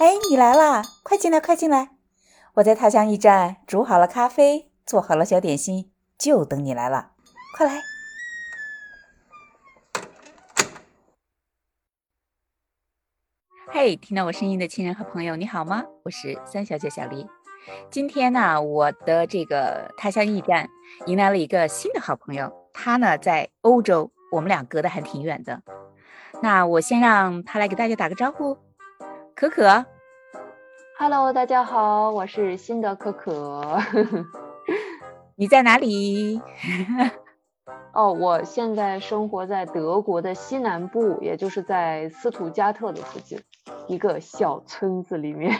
哎，你来啦！快进来，快进来！我在他乡驿站煮好了咖啡，做好了小点心，就等你来了。快来！嘿，听到我声音的亲人和朋友，你好吗？我是三小姐小黎。今天呢，我的这个他乡驿站迎来了一个新的好朋友，他呢在欧洲，我们俩隔得还挺远的。那我先让他来给大家打个招呼。可可，Hello，大家好，我是新的可可。你在哪里？哦，我现在生活在德国的西南部，也就是在斯图加特的附近一个小村子里面。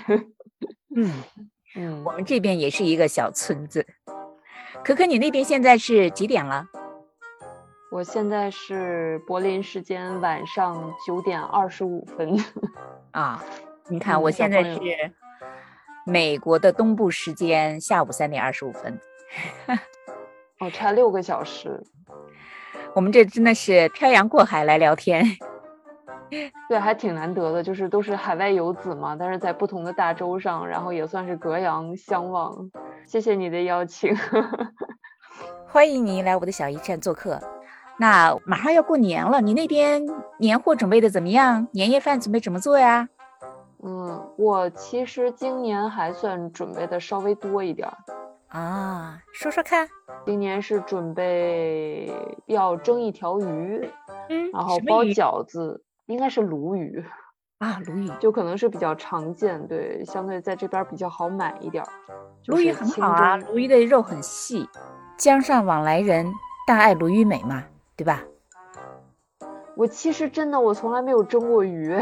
嗯 嗯，我们这边也是一个小村子。可可，你那边现在是几点了？我现在是柏林时间晚上九点二十五分。啊。你看，我现在是美国的东部时间下午三点二十五分，哦，差六个小时。我们这真的是漂洋过海来聊天，对，还挺难得的，就是都是海外游子嘛，但是在不同的大洲上，然后也算是隔洋相望。谢谢你的邀请，欢迎你来我的小驿站做客。那马上要过年了，你那边年货准备的怎么样？年夜饭准备怎么做呀？嗯，我其实今年还算准备的稍微多一点儿啊，说说看。今年是准备要蒸一条鱼，嗯，然后包饺子，应该是鲈鱼啊，鲈鱼就可能是比较常见，对，相对在这边比较好买一点儿。鲈鱼很好啊，鲈鱼的肉很细，江上往来人大爱鲈鱼美嘛，对吧？我其实真的，我从来没有蒸过鱼。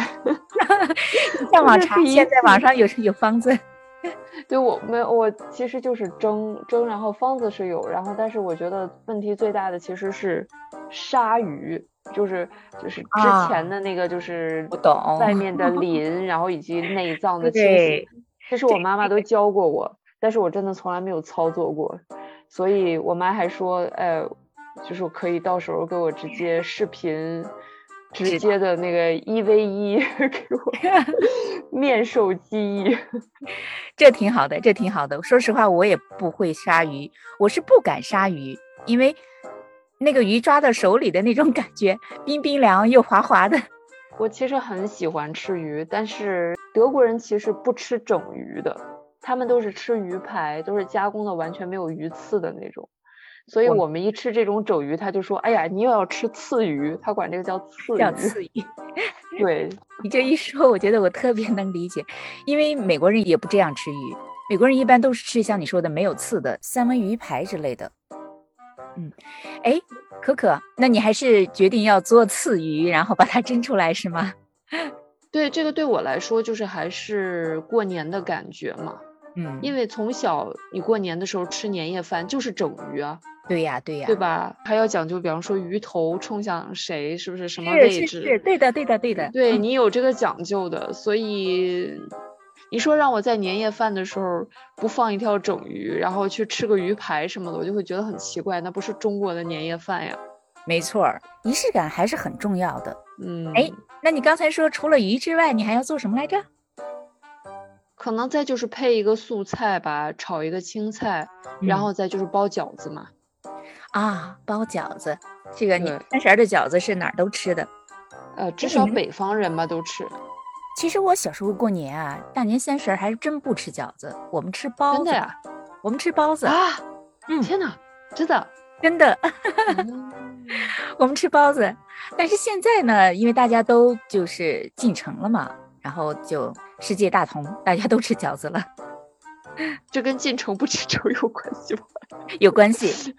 上网查，现在网上有有方子。对，我没有，我其实就是蒸蒸，然后方子是有，然后但是我觉得问题最大的其实是鲨鱼，就是就是之前的那个就是不懂外面的鳞，然后以及内脏的清洗，这是我妈妈都教过我，但是我真的从来没有操作过，所以我妈还说，哎，就是可以到时候给我直接视频。直接的那个一 v 一 给我 面授机宜，这挺好的，这挺好的。说实话，我也不会杀鱼，我是不敢杀鱼，因为那个鱼抓到手里的那种感觉，冰冰凉又滑滑的。我其实很喜欢吃鱼，但是德国人其实不吃整鱼的，他们都是吃鱼排，都是加工的，完全没有鱼刺的那种。所以我们一吃这种肘鱼，他就说：“哎呀，你又要吃刺鱼。”他管这个叫刺鱼。叫刺鱼。对 你这一说，我觉得我特别能理解，因为美国人也不这样吃鱼。美国人一般都是吃像你说的没有刺的三文鱼排之类的。嗯，哎，可可，那你还是决定要做刺鱼，然后把它蒸出来是吗？对，这个对我来说就是还是过年的感觉嘛。嗯，因为从小你过年的时候吃年夜饭就是整鱼啊。对呀，对呀，对吧？还要讲究，比方说鱼头冲向谁，是不是什么位置？对的，对的，对的。对你有这个讲究的，所以你说让我在年夜饭的时候不放一条整鱼，然后去吃个鱼排什么的，我就会觉得很奇怪，那不是中国的年夜饭呀。没错，仪式感还是很重要的。嗯，哎，那你刚才说除了鱼之外，你还要做什么来着？可能再就是配一个素菜吧，炒一个青菜，然后再就是包饺子嘛。啊，包饺子，这个你三十的饺子是哪儿都吃的，呃，至少北方人嘛都吃。其实我小时候过年啊，大年三十还是真不吃饺子，我们吃包子。真的呀？我们吃包子啊？嗯，天哪，真的，真的，我们吃包子。但是现在呢，因为大家都就是进城了嘛，然后就世界大同，大家都吃饺子了。这跟进城不吃粥有关系吗？有关系。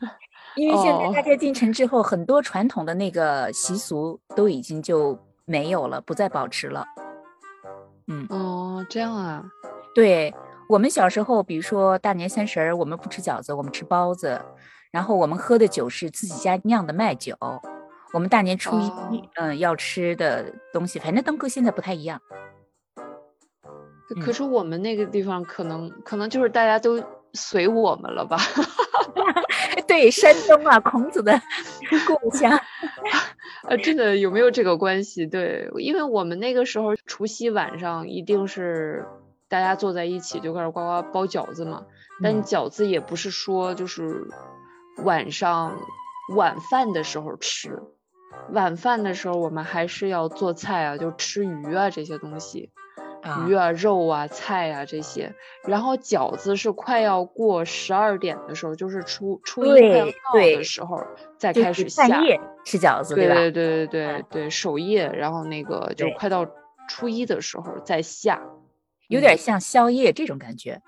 因为现在大家进城之后，很多传统的那个习俗都已经就没有了，不再保持了。嗯哦，这样啊。对我们小时候，比如说大年三十儿，我们不吃饺子，我们吃包子，然后我们喝的酒是自己家酿的麦酒。我们大年初一，嗯，要吃的东西，反正都跟现在不太一样。可是我们那个地方，可能可能就是大家都随我们了吧。对，山东啊，孔子的 故乡。呃，真的有没有这个关系？对，因为我们那个时候除夕晚上一定是大家坐在一起就开始呱呱包饺子嘛。但饺子也不是说就是晚上晚饭的时候吃，晚饭的时候我们还是要做菜啊，就吃鱼啊这些东西。鱼啊、肉啊、菜啊这些，然后饺子是快要过十二点的时候，就是初初一快要到的时候再开始下。半夜吃饺子，对吧？对对对对对，守夜，然后那个就快到初一的时候再下，有点像宵夜这种感觉，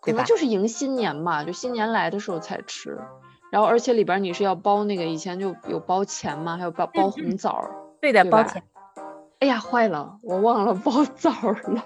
可能就是迎新年嘛，就新年来的时候才吃。然后而且里边你是要包那个，以前就有包钱嘛，还有包包红枣，对的，包钱。哎呀，坏了，我忘了包枣了，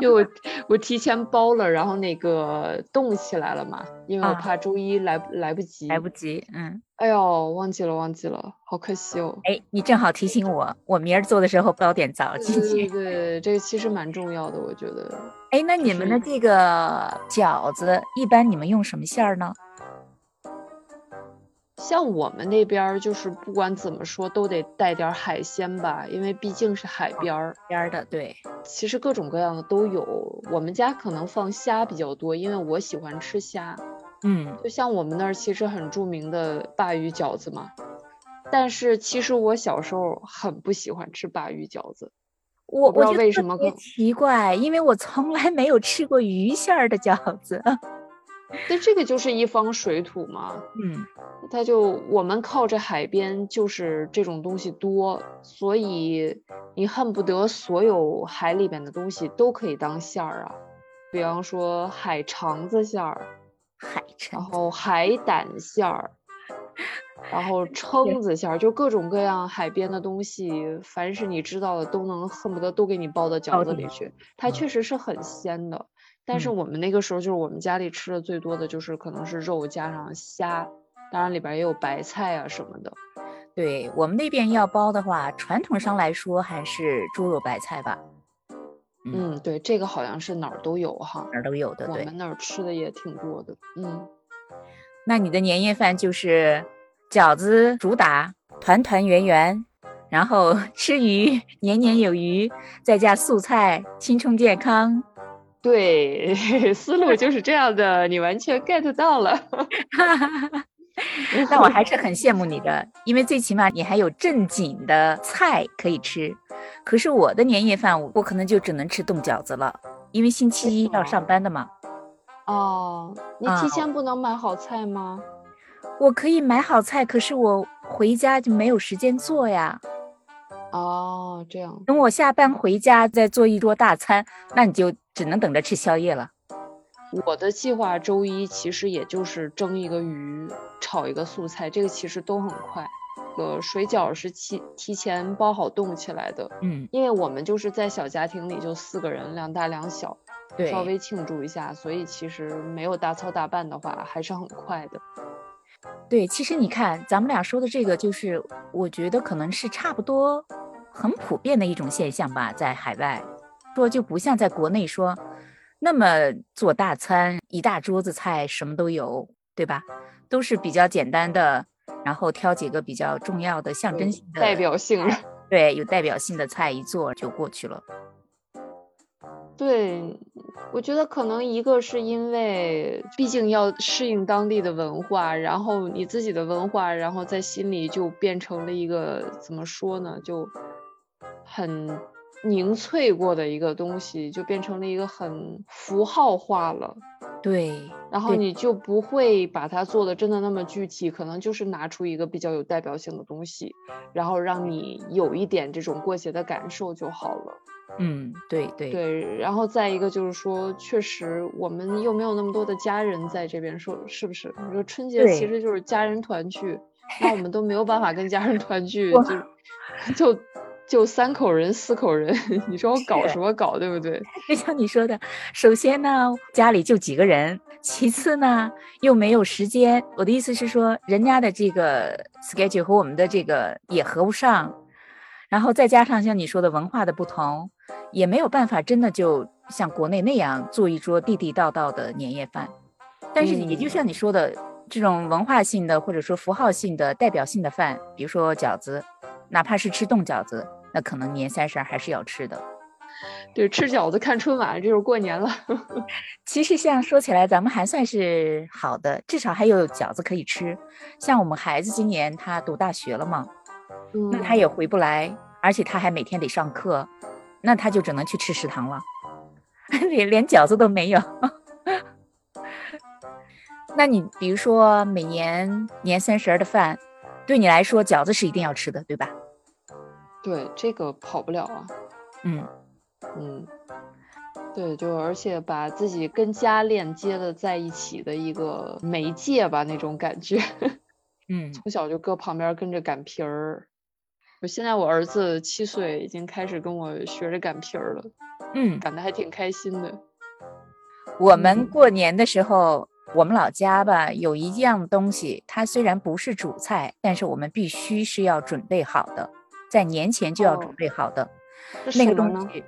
因为我我提前包了，然后那个冻起来了嘛，因为我怕周一来来不及，来不及，嗯，哎呦，忘记了，忘记了，好可惜哦。哎，你正好提醒我，我明儿做的时候包点枣进去。对对，这个其实蛮重要的，我觉得。哎，那你们的这个饺子一般你们用什么馅儿呢？像我们那边就是不管怎么说都得带点海鲜吧，因为毕竟是海边儿边儿的。对，其实各种各样的都有。我们家可能放虾比较多，因为我喜欢吃虾。嗯，就像我们那儿其实很著名的鲅鱼饺子嘛。但是其实我小时候很不喜欢吃鲅鱼饺子，我不知道为什么。奇怪，因为我从来没有吃过鱼馅儿的饺子。那这个就是一方水土嘛，嗯，它就我们靠着海边，就是这种东西多，所以你恨不得所有海里边的东西都可以当馅儿啊，比方说海肠子馅儿，海肠，然后海胆馅儿，然后蛏子馅儿，就各种各样海边的东西，凡是你知道的，都能恨不得都给你包到饺子里去，它确实是很鲜的。但是我们那个时候就是我们家里吃的最多的就是可能是肉加上虾，当然里边也有白菜啊什么的。对我们那边要包的话，传统上来说还是猪肉白菜吧。嗯，对，这个好像是哪儿都有哈，哪儿都有的。我们那儿吃的也挺多的。嗯，那你的年夜饭就是饺子主打，团团圆圆，然后 吃鱼年年有余，再加素菜，青春健康。对，思路 就是这样的，你完全 get 到了。但我还 是很羡慕你的，因为最起码你还有正经的菜可以吃。可是我的年夜饭，我可能就只能吃冻饺子了，因为星期一要上班的嘛。哦，你提前不能买好菜吗？我可以买好菜，可是我回家就没有时间做呀。哦，这样。等我下班回家再做一桌大餐，那你就。只能等着吃宵夜了。我的计划周一其实也就是蒸一个鱼，炒一个素菜，这个其实都很快。呃，水饺是提提前包好冻起来的，嗯，因为我们就是在小家庭里就四个人，两大两小，对，稍微庆祝一下，所以其实没有大操大办的话，还是很快的。对，其实你看咱们俩说的这个，就是我觉得可能是差不多很普遍的一种现象吧，在海外。说就不像在国内说，那么做大餐，一大桌子菜什么都有，对吧？都是比较简单的，然后挑几个比较重要的、象征性的、代表性的，对，有代表性的菜一做就过去了。对，我觉得可能一个是因为，毕竟要适应当地的文化，然后你自己的文化，然后在心里就变成了一个怎么说呢，就很。凝萃过的一个东西，就变成了一个很符号化了。对，然后你就不会把它做的真的那么具体，可能就是拿出一个比较有代表性的东西，然后让你有一点这种过节的感受就好了。嗯，对对对。然后再一个就是说，确实我们又没有那么多的家人在这边，说是不是？你说春节其实就是家人团聚，那我们都没有办法跟家人团聚，就 就。就三口人、四口人，你说我搞什么搞，对不对？就像你说的，首先呢，家里就几个人；其次呢，又没有时间。我的意思是说，人家的这个 schedule 和我们的这个也合不上，然后再加上像你说的文化的不同，也没有办法真的就像国内那样做一桌地地道道的年夜饭。但是也就像你说的，这种文化性的或者说符号性的代表性的饭，比如说饺子，哪怕是吃冻饺子，那可能年三十还是要吃的。对，吃饺子看春晚，这就是过年了。其实像说起来，咱们还算是好的，至少还有饺子可以吃。像我们孩子今年他读大学了嘛，那他也回不来，而且他还每天得上课，那他就只能去吃食堂了，连连饺子都没有。那你比如说每年年三十的饭，对你来说饺子是一定要吃的，对吧？对，这个跑不了啊。嗯。嗯，对，就而且把自己跟家链接的在一起的一个媒介吧，那种感觉。嗯，从小就搁旁边跟着擀皮儿。我现在我儿子七岁，已经开始跟我学着擀皮儿了。嗯，擀的还挺开心的。我们过年的时候，我们老家吧有一样东西，它虽然不是主菜，但是我们必须是要准备好的，在年前就要准备好的那个东西。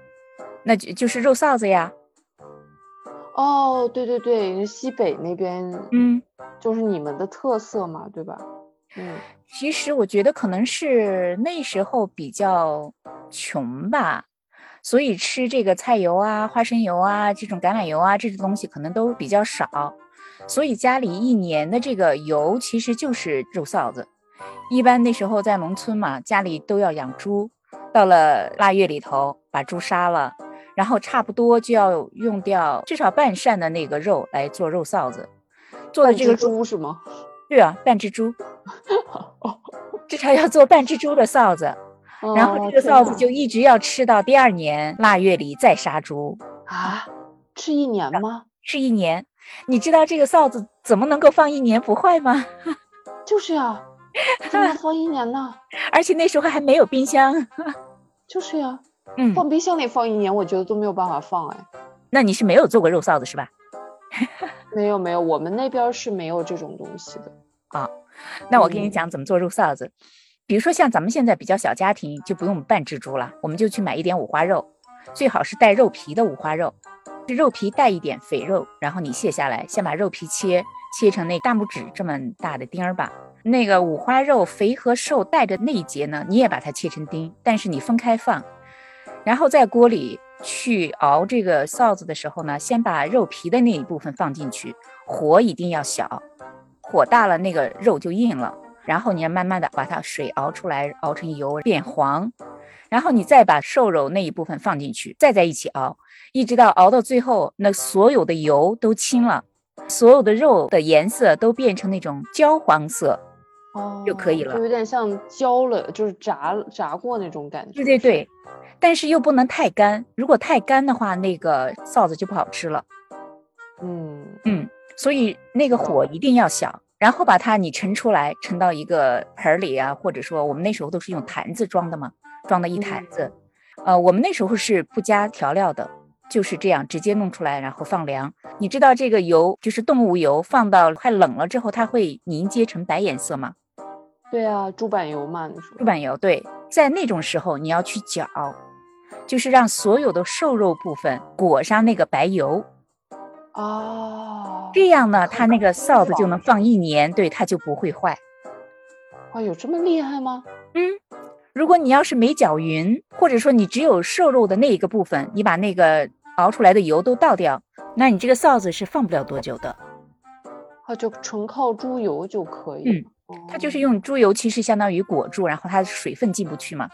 那就就是肉臊子呀。哦，对对对，西北那边，嗯，就是你们的特色嘛，对吧？嗯，其实我觉得可能是那时候比较穷吧，所以吃这个菜油啊、花生油啊、这种橄榄油啊这种东西可能都比较少，所以家里一年的这个油其实就是肉臊子。一般那时候在农村嘛，家里都要养猪，到了腊月里头把猪杀了。然后差不多就要用掉至少半扇的那个肉来做肉臊子，做的这个猪是吗？对啊，半只猪，至少要做半只猪的臊子，然后这个臊子就一直要吃到第二年腊月里再杀猪啊？吃一年吗？吃一年？你知道这个臊子怎么能够放一年不坏吗？就是呀，放一年呢？而且那时候还没有冰箱。就是呀。嗯，放冰箱里放一年，我觉得都没有办法放哎。那你是没有做过肉臊子是吧？没有没有，我们那边是没有这种东西的啊。那我跟你讲怎么做肉臊子。比如说像咱们现在比较小家庭，就不用半只猪了，我们就去买一点五花肉，最好是带肉皮的五花肉，这肉皮带一点肥肉，然后你卸下来，先把肉皮切切成那大拇指这么大的丁儿吧。那个五花肉肥和瘦带着那一节呢，你也把它切成丁，但是你分开放。然后在锅里去熬这个臊子的时候呢，先把肉皮的那一部分放进去，火一定要小，火大了那个肉就硬了。然后你要慢慢的把它水熬出来，熬成油变黄，然后你再把瘦肉那一部分放进去，再在一起熬，一直到熬到最后，那所有的油都清了，所有的肉的颜色都变成那种焦黄色，哦，就可以了，就有点像焦了，就是炸炸过那种感觉。对对对。但是又不能太干，如果太干的话，那个臊子就不好吃了。嗯嗯，所以那个火一定要小，然后把它你盛出来，盛到一个盆里啊，或者说我们那时候都是用坛子装的嘛，装的一坛子。呃，我们那时候是不加调料的，就是这样直接弄出来，然后放凉。你知道这个油就是动物油，放到快冷了之后，它会凝结成白颜色吗？对啊，猪板油嘛，你说。猪板油对，在那种时候你要去搅。就是让所有的瘦肉部分裹上那个白油，哦，这样呢，它那个臊子就能放一年，对，它就不会坏。哇，有这么厉害吗？嗯，如果你要是没搅匀，或者说你只有瘦肉的那一个部分，你把那个熬出来的油都倒掉，那你这个臊子是放不了多久的。哦，就纯靠猪油就可以。嗯，它就是用猪油，其实相当于裹住，然后它水分进不去嘛。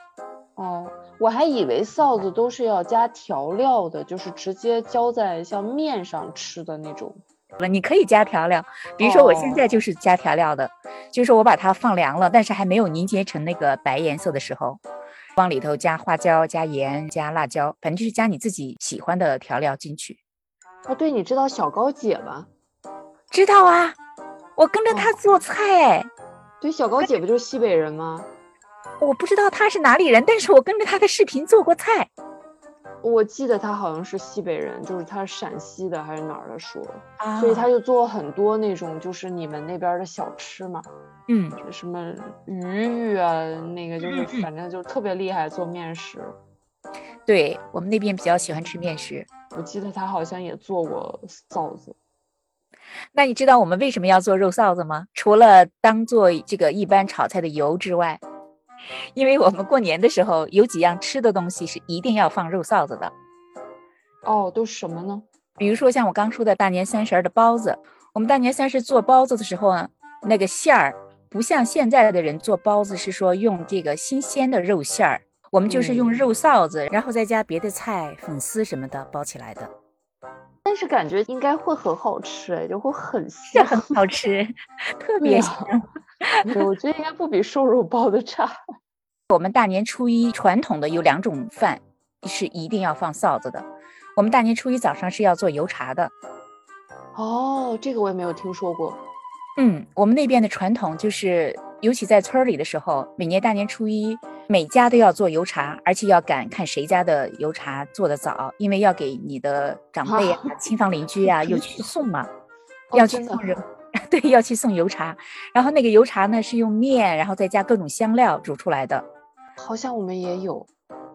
哦。我还以为臊子都是要加调料的，就是直接浇在像面上吃的那种。你可以加调料，比如说我现在就是加调料的，就是我把它放凉了，但是还没有凝结成那个白颜色的时候，往里头加花椒、加盐、加辣椒，反正就是加你自己喜欢的调料进去。哦，对，你知道小高姐吗？知道啊，我跟着她做菜。对，小高姐不就是西北人吗？我不知道她是哪里人，但是我跟着她的视频做过菜。我记得她好像是西北人，就是她是陕西的还是哪儿的说，啊，所以她就做很多那种就是你们那边的小吃嘛，嗯，什么鱼鱼啊，那个就是反正就特别厉害做面食。对我们那边比较喜欢吃面食。我记得她好像也做过臊子。那你知道我们为什么要做肉臊子吗？除了当做这个一般炒菜的油之外，因为我们过年的时候有几样吃的东西是一定要放肉臊子的。哦，都是什么呢？比如说像我刚说的大年三十的包子，我们大年三十做包子的时候呢，那个馅儿不像现在的人做包子是说用这个新鲜的肉馅儿，我们就是用肉臊子，然后再加别的菜、粉丝什么的包起来的。但是感觉应该会很好吃哎，就会很香，很好吃，特别香。对，我觉得应该不比瘦肉包的差。我们大年初一传统的有两种饭是一定要放臊子的。我们大年初一早上是要做油茶的。哦，这个我也没有听说过。嗯，我们那边的传统就是，尤其在村里的时候，每年大年初一。每家都要做油茶，而且要赶看谁家的油茶做的早，因为要给你的长辈啊、亲房邻居啊又去送嘛，要去送人 对，要去送油茶。然后那个油茶呢是用面，然后再加各种香料煮出来的。好像我们也有，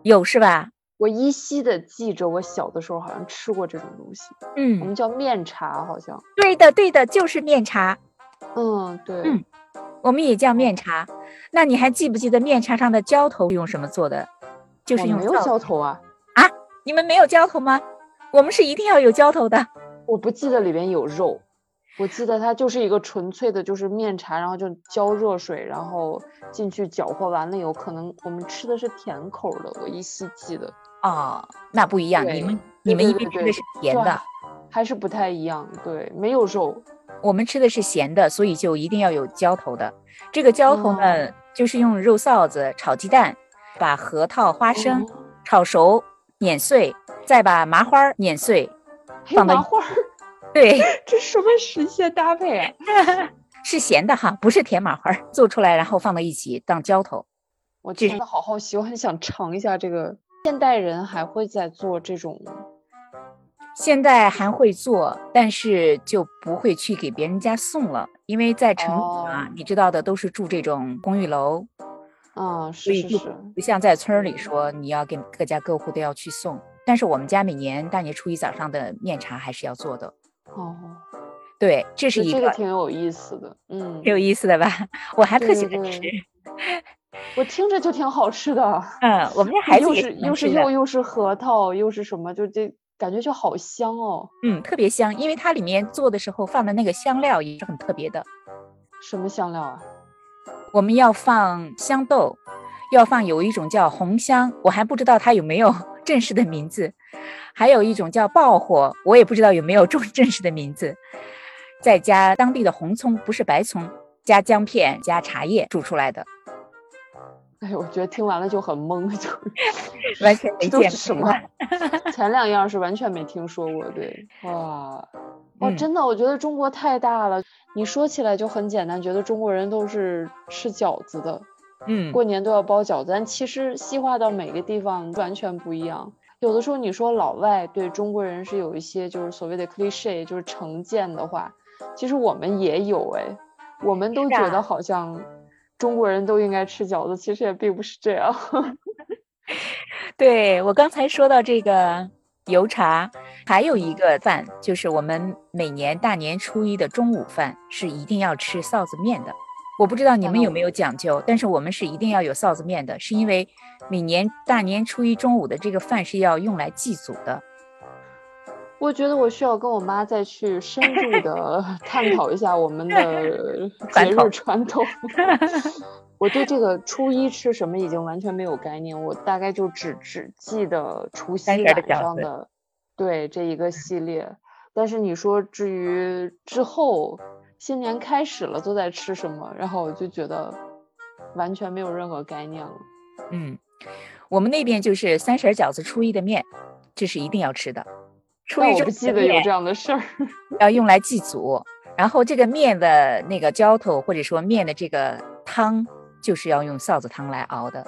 有是吧？我依稀的记着，我小的时候好像吃过这种东西。嗯，我们叫面茶，好像。对的，对的，就是面茶。嗯，对。嗯。我们也叫面茶，那你还记不记得面茶上的浇头用什么做的？就是用没有浇头啊啊！你们没有浇头吗？我们是一定要有浇头的。我不记得里边有肉，我记得它就是一个纯粹的，就是面茶，然后就浇热水，然后进去搅和完了以后，可能我们吃的是甜口的，我依稀记得。哦，那不一样，你们你们因为吃的是甜的，还是不太一样。对，没有肉。我们吃的是咸的，所以就一定要有浇头的。这个浇头呢，就是用肉臊子炒鸡蛋，把核桃、花生炒熟碾碎，再把麻花碾碎，放麻花。对，这什么神仙搭配啊？是咸的哈，不是甜麻花，做出来然后放到一起当浇头。我真的好好奇，我很想尝一下这个。现代人还会在做这种。现在还会做，但是就不会去给别人家送了，因为在城里啊，你知道的都是住这种公寓楼，啊，是是是，不像在村里说你要给各家各户都要去送。但是我们家每年大年初一早上的面茶还是要做的。哦，对，这是一个挺有意思的，嗯，挺有意思的吧？我还特喜欢吃，我听着就挺好吃的。嗯，我们家孩子又是又是又又是核桃又是什么，就这。感觉就好香哦，嗯，特别香，因为它里面做的时候放的那个香料也是很特别的。什么香料啊？我们要放香豆，要放有一种叫红香，我还不知道它有没有 正式的名字。还有一种叫爆火，我也不知道有没有正 正式的名字。再加当地的红葱，不是白葱，加姜片，加茶叶煮出来的。哎，我觉得听完了就很懵，就完全没见什么。前两样是完全没听说过，对，哇，哇，真的，我觉得中国太大了。你说起来就很简单，觉得中国人都是吃饺子的，嗯，过年都要包饺子。但其实细化到每个地方完全不一样。有的时候你说老外对中国人是有一些就是所谓的 cliche，就是成见的话，其实我们也有哎，我们都觉得好像。中国人都应该吃饺子，其实也并不是这样。对我刚才说到这个油茶，还有一个饭，就是我们每年大年初一的中午饭是一定要吃臊子面的。我不知道你们有没有讲究，但是我们是一定要有臊子面的，是因为每年大年初一中午的这个饭是要用来祭祖的。我觉得我需要跟我妈再去深入的 探讨一下我们的 节日传统。我对这个初一吃什么已经完全没有概念，我大概就只只记得除夕晚上的，对这一个系列。但是你说至于之后新年开始了都在吃什么，然后我就觉得完全没有任何概念了。嗯，我们那边就是三十饺子，初一的面，这是一定要吃的。初一不记得有这样的事儿，要用来祭祖。然后这个面的那个浇头，或者说面的这个汤，就是要用臊子汤来熬的。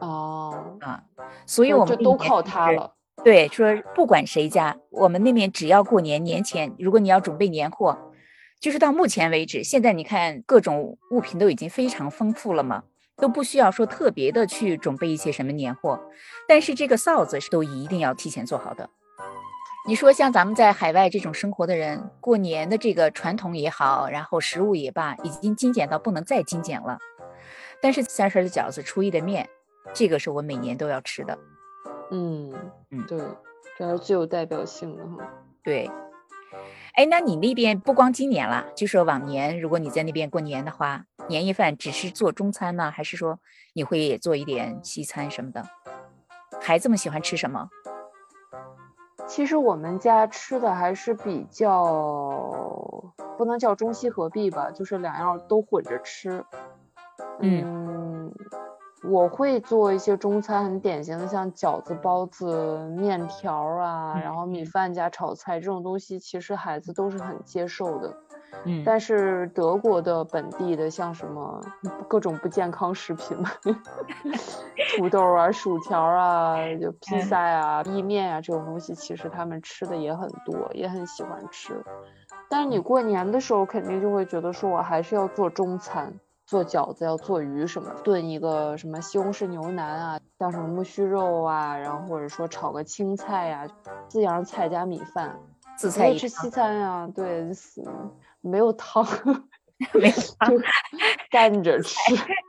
哦，啊，所以我们都靠它了。对，说不管谁家，我们那边只要过年年前，如果你要准备年货，就是到目前为止，现在你看各种物品都已经非常丰富了嘛，都不需要说特别的去准备一些什么年货。但是这个臊子是都一定要提前做好的。你说像咱们在海外这种生活的人，过年的这个传统也好，然后食物也罢，已经精简到不能再精简了。但是三十的饺子，初一的面，这个是我每年都要吃的。嗯嗯，对，这还是最有代表性的哈。对。哎，那你那边不光今年了，就说往年，如果你在那边过年的话，年夜饭只是做中餐呢，还是说你会也做一点西餐什么的？孩子们喜欢吃什么？其实我们家吃的还是比较，不能叫中西合璧吧，就是两样都混着吃。嗯。我会做一些中餐，很典型的，像饺子、包子、面条啊，然后米饭加炒菜这种东西，其实孩子都是很接受的。嗯，但是德国的本地的，像什么各种不健康食品嘛，土豆啊、薯条啊、就披萨啊、意面啊这种东西，其实他们吃的也很多，也很喜欢吃。但是你过年的时候，肯定就会觉得说，我还是要做中餐。做饺子要做鱼什么，炖一个什么西红柿牛腩啊，像什么木须肉啊，然后或者说炒个青菜呀，四样菜加米饭，四菜一吃西餐呀，对，没有汤，没有就干着吃。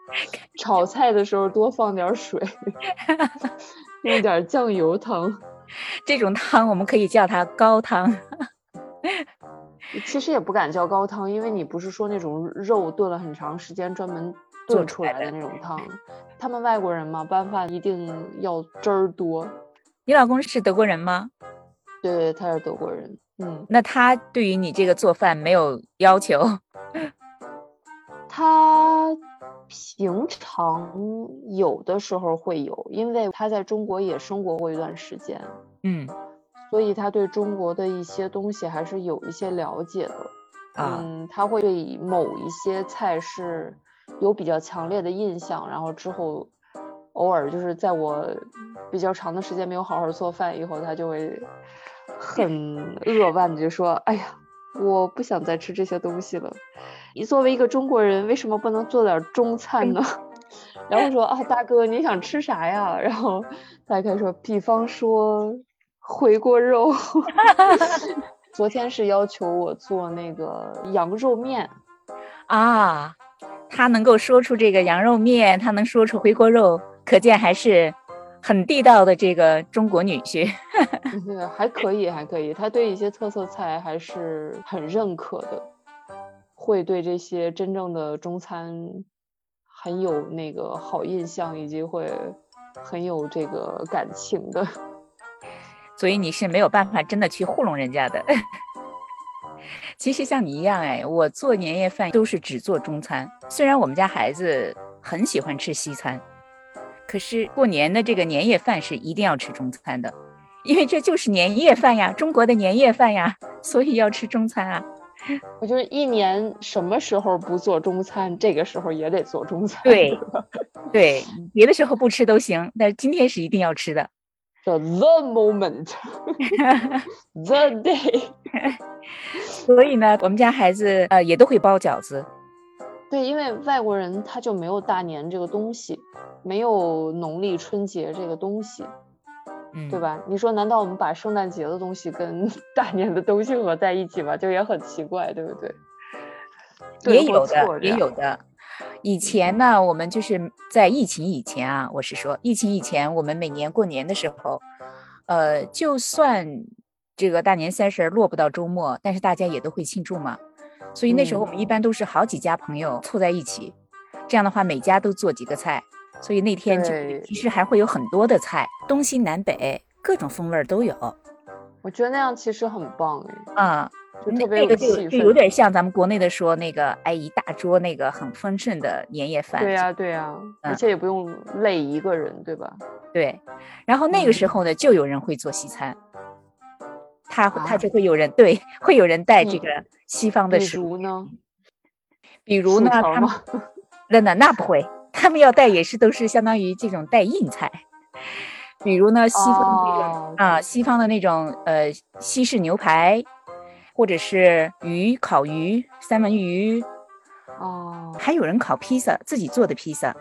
炒菜的时候多放点水，用点酱油汤，这种汤我们可以叫它高汤。其实也不敢叫高汤，因为你不是说那种肉炖了很长时间专门炖出来的那种汤。他们外国人嘛，拌饭一定要汁儿多。你老公是德国人吗？对，他是德国人。嗯，那他对于你这个做饭没有要求？他平常有的时候会有，因为他在中国也生活过一段时间。嗯。所以他对中国的一些东西还是有一些了解的，嗯，他会对某一些菜是有比较强烈的印象，然后之后偶尔就是在我比较长的时间没有好好做饭以后，他就会很扼腕的就说：“哎呀，我不想再吃这些东西了。你作为一个中国人，为什么不能做点中餐呢？” 然后说：“啊，大哥，你想吃啥呀？”然后他开始说：“比方说。”回锅肉，昨天是要求我做那个羊肉面啊，他能够说出这个羊肉面，他能说出回锅肉，可见还是很地道的这个中国女婿。还可以，还可以，他对一些特色菜还是很认可的，会对这些真正的中餐很有那个好印象，以及会很有这个感情的。所以你是没有办法真的去糊弄人家的。其实像你一样，哎，我做年夜饭都是只做中餐。虽然我们家孩子很喜欢吃西餐，可是过年的这个年夜饭是一定要吃中餐的，因为这就是年夜饭呀，中国的年夜饭呀，所以要吃中餐啊。我就是一年什么时候不做中餐，这个时候也得做中餐。对，对，别的时候不吃都行，但是今天是一定要吃的。The moment, the day。所以呢，我们家孩子呃也都会包饺子。对，因为外国人他就没有大年这个东西，没有农历春节这个东西，嗯，对吧？你说难道我们把圣诞节的东西跟 大年的东西合在一起吗？就也很奇怪，对不对？也有的，也有的。以前呢，我们就是在疫情以前啊，我是说疫情以前，我们每年过年的时候，呃，就算这个大年三十落不到周末，但是大家也都会庆祝嘛。所以那时候我们一般都是好几家朋友凑在一起，这样的话每家都做几个菜，所以那天就其实还会有很多的菜，东西南北各种风味都有。我觉得那样其实很棒哎。啊。那那个就就有点像咱们国内的说那个，哎，一大桌那个很丰盛的年夜饭。对呀，对呀，而且也不用累一个人，对吧？对。然后那个时候呢，就有人会做西餐，他他就会有人对，会有人带这个西方的食物呢。比如呢，他们那那 那不会，他们要带也是都是相当于这种带硬菜，比如呢西方那种啊，西方的那种呃西式牛排。或者是鱼烤鱼、三文鱼，哦，还有人烤披萨，自己做的披萨，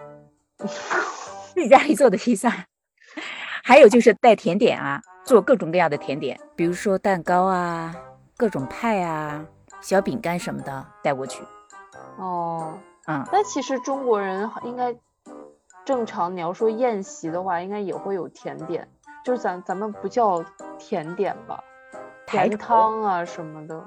自己家里做的披萨，还有就是带甜点啊，做各种各样的甜点，比如说蛋糕啊、各种派啊、小饼干什么的带过去。哦，嗯，那其实中国人应该正常，你要说宴席的话，应该也会有甜点，就是咱咱们不叫甜点吧，甜汤啊什么的，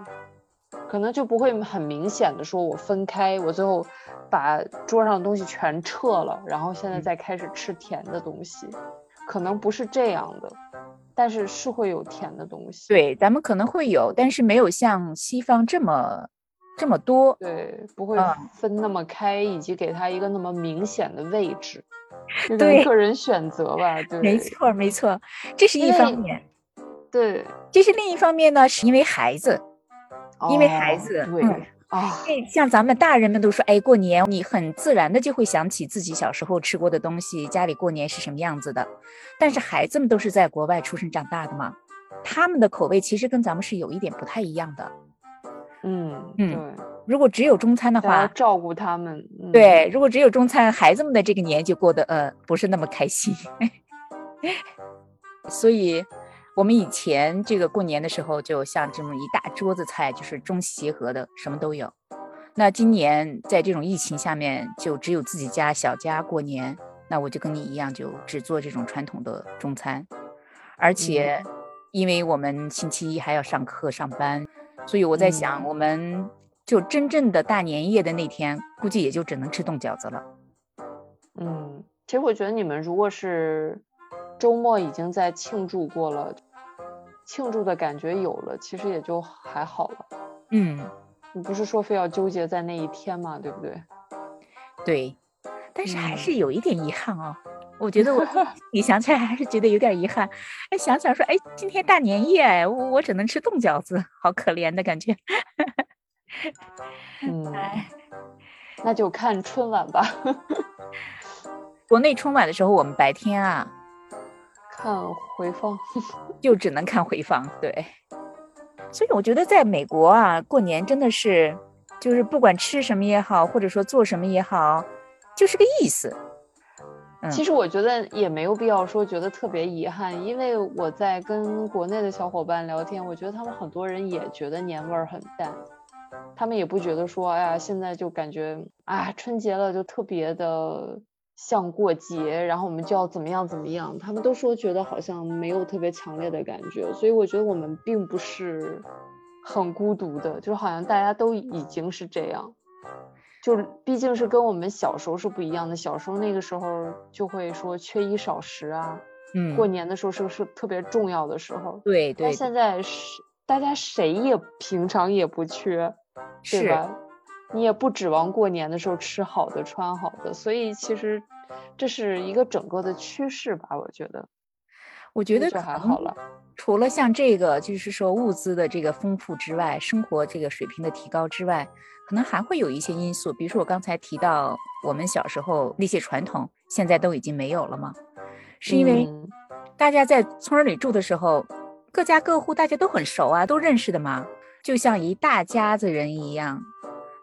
可能就不会很明显的说我分开，我最后把桌上的东西全撤了，然后现在再开始吃甜的东西，可能不是这样的，但是是会有甜的东西。对，咱们可能会有，但是没有像西方这么。这么多，对，不会分那么开，以及给他一个那么明显的位置，对个人选择吧，对，没错没错，这是一方面，对，这是另一方面呢，是因为孩子，因为孩子，对啊，像咱们大人们都说，哎，过年你很自然的就会想起自己小时候吃过的东西，家里过年是什么样子的，但是孩子们都是在国外出生长大的嘛，他们的口味其实跟咱们是有一点不太一样的。嗯嗯，对。如果只有中餐的话，照顾他们。对，如果只有中餐，孩子们的这个年就过得呃不是那么开心。所以，我们以前这个过年的时候，就像这么一大桌子菜，就是中西结合的，什么都有。那今年在这种疫情下面，就只有自己家小家过年，那我就跟你一样，就只做这种传统的中餐。而且，因为我们星期一还要上课上班。所以我在想，我们就真正的大年夜的那天，估计也就只能吃冻饺子了。嗯，其实我觉得你们如果是周末已经在庆祝过了，庆祝的感觉有了，其实也就还好了。嗯，你不是说非要纠结在那一天嘛，对不对？对，但是还是有一点遗憾哦。我觉得我你想起来还是觉得有点遗憾，哎，想想说，哎，今天大年夜，哎我我只能吃冻饺子，好可怜的感觉。嗯，那就看春晚吧。国内春晚的时候，我们白天啊看回放，就只能看回放。对，所以我觉得在美国啊，过年真的是，就是不管吃什么也好，或者说做什么也好，就是个意思。其实我觉得也没有必要说觉得特别遗憾，因为我在跟国内的小伙伴聊天，我觉得他们很多人也觉得年味儿很淡，他们也不觉得说，哎呀，现在就感觉啊，春节了就特别的像过节，然后我们就要怎么样怎么样，他们都说觉得好像没有特别强烈的感觉，所以我觉得我们并不是很孤独的，就是好像大家都已经是这样。就毕竟是跟我们小时候是不一样的，小时候那个时候就会说缺衣少食啊，嗯，过年的时候是是特别重要的时候，对对。但现在是大家谁也平常也不缺，对吧？你也不指望过年的时候吃好的穿好的，所以其实这是一个整个的趋势吧，我觉得。我觉得还好了。除了像这个，就是说物资的这个丰富之外，生活这个水平的提高之外。可能还会有一些因素，比如说我刚才提到我们小时候那些传统，现在都已经没有了吗？是因为大家在村里住的时候，各家各户大家都很熟啊，都认识的嘛，就像一大家子人一样。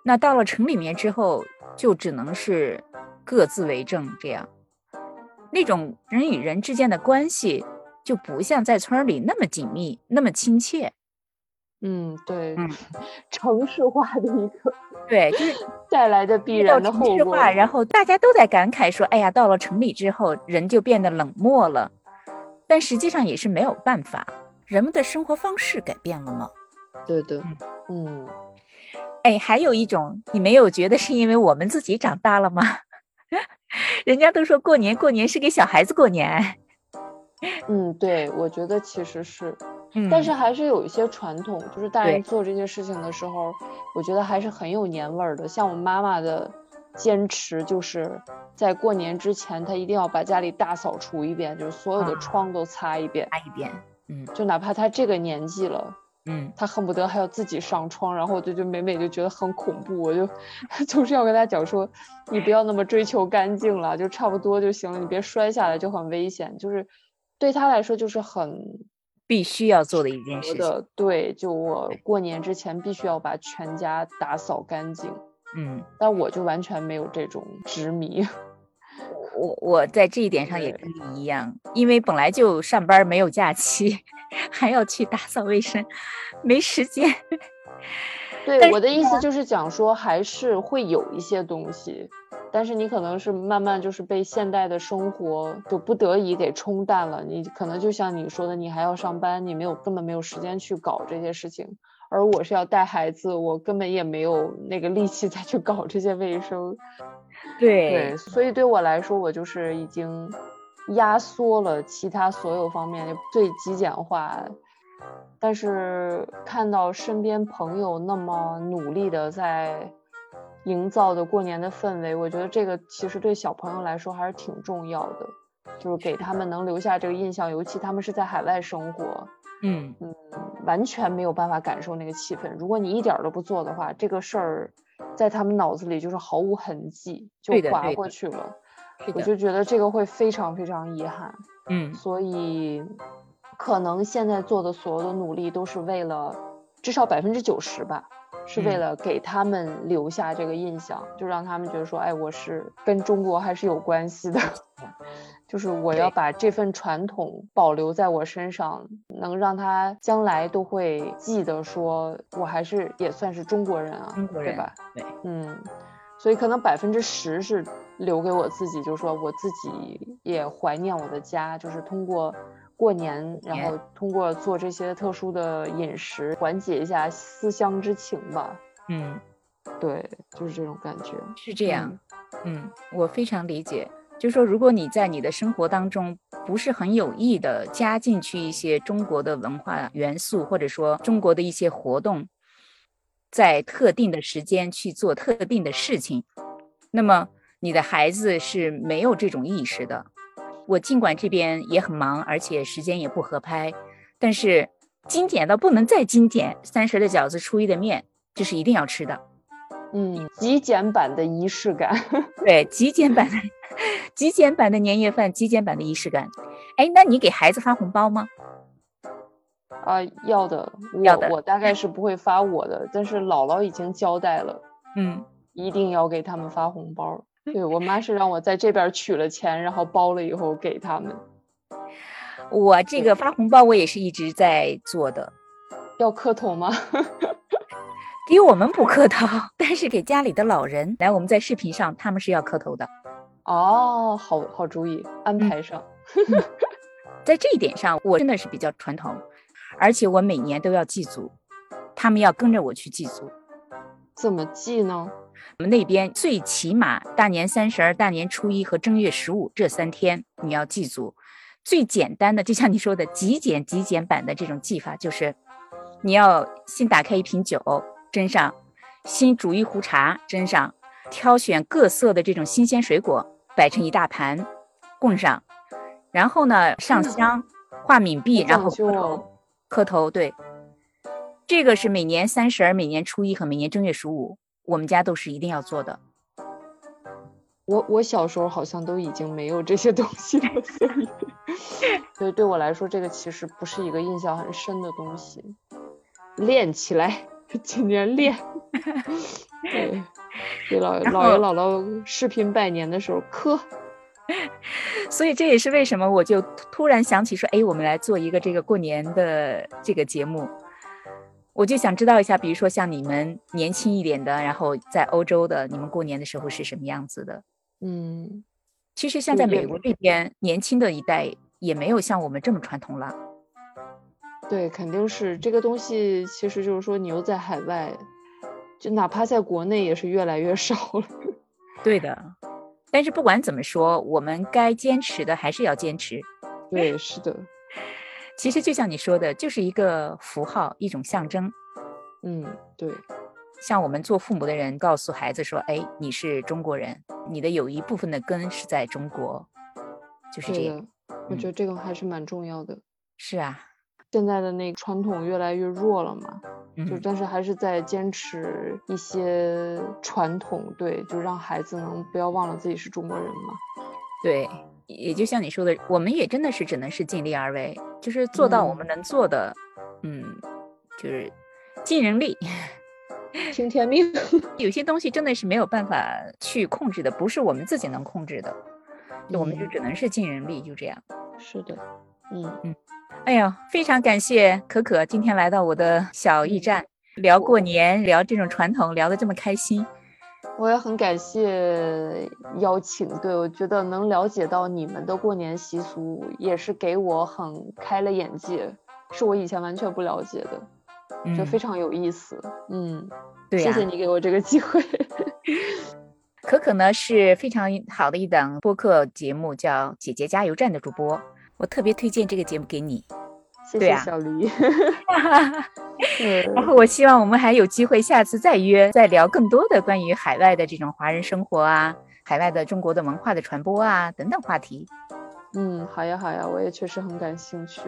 那到了城里面之后，就只能是各自为政这样，那种人与人之间的关系就不像在村里那么紧密，那么亲切。嗯，对，嗯，城市化的一个，对，就是 带来的必然的后果。然后大家都在感慨说：“哎呀，到了城里之后，人就变得冷漠了。”但实际上也是没有办法，人们的生活方式改变了吗？对对，嗯，哎，还有一种，你没有觉得是因为我们自己长大了吗？人家都说过年过年是给小孩子过年。嗯，对，我觉得其实是。但是还是有一些传统，就是大人做这些事情的时候，我觉得还是很有年味儿的。像我妈妈的坚持，就是在过年之前，她一定要把家里大扫除一遍，就是所有的窗都擦一遍，擦一遍。嗯，就哪怕她这个年纪了，嗯，她恨不得还要自己上窗，然后我就就每每就觉得很恐怖，我就 总是要跟她讲说，你不要那么追求干净了，就差不多就行了，你别摔下来就很危险。就是对他来说，就是很。必须要做的一件事情，对，就我过年之前必须要把全家打扫干净。嗯，但我就完全没有这种执迷。我我在这一点上也跟你一样，因为本来就上班没有假期，还要去打扫卫生，没时间。对，我的意思就是讲说，还是会有一些东西，但是你可能是慢慢就是被现代的生活就不得已给冲淡了。你可能就像你说的，你还要上班，你没有根本没有时间去搞这些事情。而我是要带孩子，我根本也没有那个力气再去搞这些卫生。对，所以对我来说，我就是已经压缩了其他所有方面，就最极简化。但是看到身边朋友那么努力的在营造的过年的氛围，我觉得这个其实对小朋友来说还是挺重要的，就是给他们能留下这个印象，尤其他们是在海外生活。嗯嗯，完全没有办法感受那个气氛。如果你一点都不做的话，这个事儿在他们脑子里就是毫无痕迹，就划过去了。我就觉得这个会非常非常遗憾。嗯，所以可能现在做的所有的努力都是为了，至少百分之九十吧，是为了给他们留下这个印象，就让他们觉得说，哎，我是跟中国还是有关系的。就是我要把这份传统保留在我身上，能让他将来都会记得，说我还是也算是中国人啊，中国人对吧？对，嗯，所以可能百分之十是留给我自己，就是说我自己也怀念我的家，就是通过过年，然后通过做这些特殊的饮食，缓解一下思乡之情吧。嗯，对，就是这种感觉，是这样。嗯，我非常理解。就是说，如果你在你的生活当中不是很有意的加进去一些中国的文化元素，或者说中国的一些活动，在特定的时间去做特定的事情，那么你的孩子是没有这种意识的。我尽管这边也很忙，而且时间也不合拍，但是精简到不能再精简，三十的饺子，初一的面，这是一定要吃的。嗯，极简版的仪式感，对，极简版的。极简版的年夜饭，极简版的仪式感。哎，那你给孩子发红包吗？啊，要的，要的。我大概是不会发我的，但是姥姥已经交代了，嗯，一定要给他们发红包。对我妈是让我在这边取了钱，然后包了以后给他们。我这个发红包，我也是一直在做的。要磕头吗？给我们不磕头，但是给家里的老人来，我们在视频上他们是要磕头的。哦，好好主意，安排上。在这一点上，我真的是比较传统，而且我每年都要祭祖，他们要跟着我去祭祖。怎么祭呢？我们那边最起码大年三十儿、大年初一和正月十五这三天你要祭祖。最简单的，就像你说的极简极简版的这种祭法，就是你要先打开一瓶酒，斟上；先煮一壶茶，斟上；挑选各色的这种新鲜水果。摆成一大盘，供上，然后呢上香，画冥币，然后磕头。磕头，对，这个是每年三十儿、每年初一和每年正月十五，我们家都是一定要做的。我我小时候好像都已经没有这些东西了，所以，所以对我来说，这个其实不是一个印象很深的东西。练起来，今年练。对。给老姥爷姥姥视频拜年的时候磕，所以这也是为什么我就突然想起说，哎，我们来做一个这个过年的这个节目，我就想知道一下，比如说像你们年轻一点的，然后在欧洲的，你们过年的时候是什么样子的？嗯，其实像在美国这边，年轻的一代也没有像我们这么传统了。对，肯定是这个东西，其实就是说你又在海外。就哪怕在国内也是越来越少了，对的。但是不管怎么说，我们该坚持的还是要坚持。对，是的。其实就像你说的，就是一个符号，一种象征。嗯，对。像我们做父母的人告诉孩子说：“哎，你是中国人，你的有一部分的根是在中国。”就是这样。我觉得这个还是蛮重要的。是啊。现在的那个传统越来越弱了嘛。就但是还是在坚持一些传统，对，就让孩子能不要忘了自己是中国人嘛。对，也就像你说的，我们也真的是只能是尽力而为，就是做到我们能做的，嗯，就是尽人力，听天命。有些东西真的是没有办法去控制的，不是我们自己能控制的。就我们就只能是尽人力，就这样。是的，嗯嗯。哎呀，非常感谢可可今天来到我的小驿站，聊过年，聊这种传统，聊得这么开心。我也很感谢邀请，对我觉得能了解到你们的过年习俗，也是给我很开了眼界，是我以前完全不了解的，就非常有意思。嗯，对，谢谢你给我这个机会。可可呢是非常好的一档播客节目，叫《姐姐加油站》的主播。我特别推荐这个节目给你，谢谢小黎。然后我希望我们还有机会下次再约，再聊更多的关于海外的这种华人生活啊，海外的中国的文化的传播啊等等话题。嗯，好呀好呀，我也确实很感兴趣。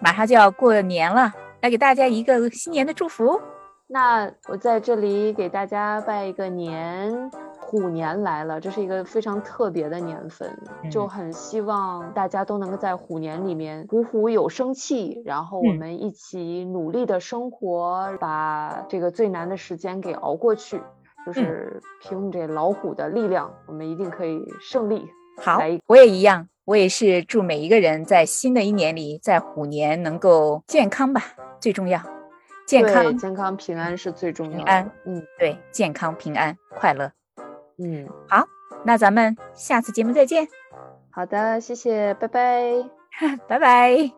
马上就要过年了，来给大家一个新年的祝福。那我在这里给大家拜一个年。虎年来了，这是一个非常特别的年份，就很希望大家都能够在虎年里面虎虎有生气，然后我们一起努力的生活，把这个最难的时间给熬过去。就是凭这老虎的力量，我们一定可以胜利。好，我也一样，我也是祝每一个人在新的一年里，在虎年能够健康吧，最重要，健康、健康、平安是最重要的。平安，嗯，对，健康、平安、快乐。嗯，好，那咱们下次节目再见。好的，谢谢，拜拜，拜拜。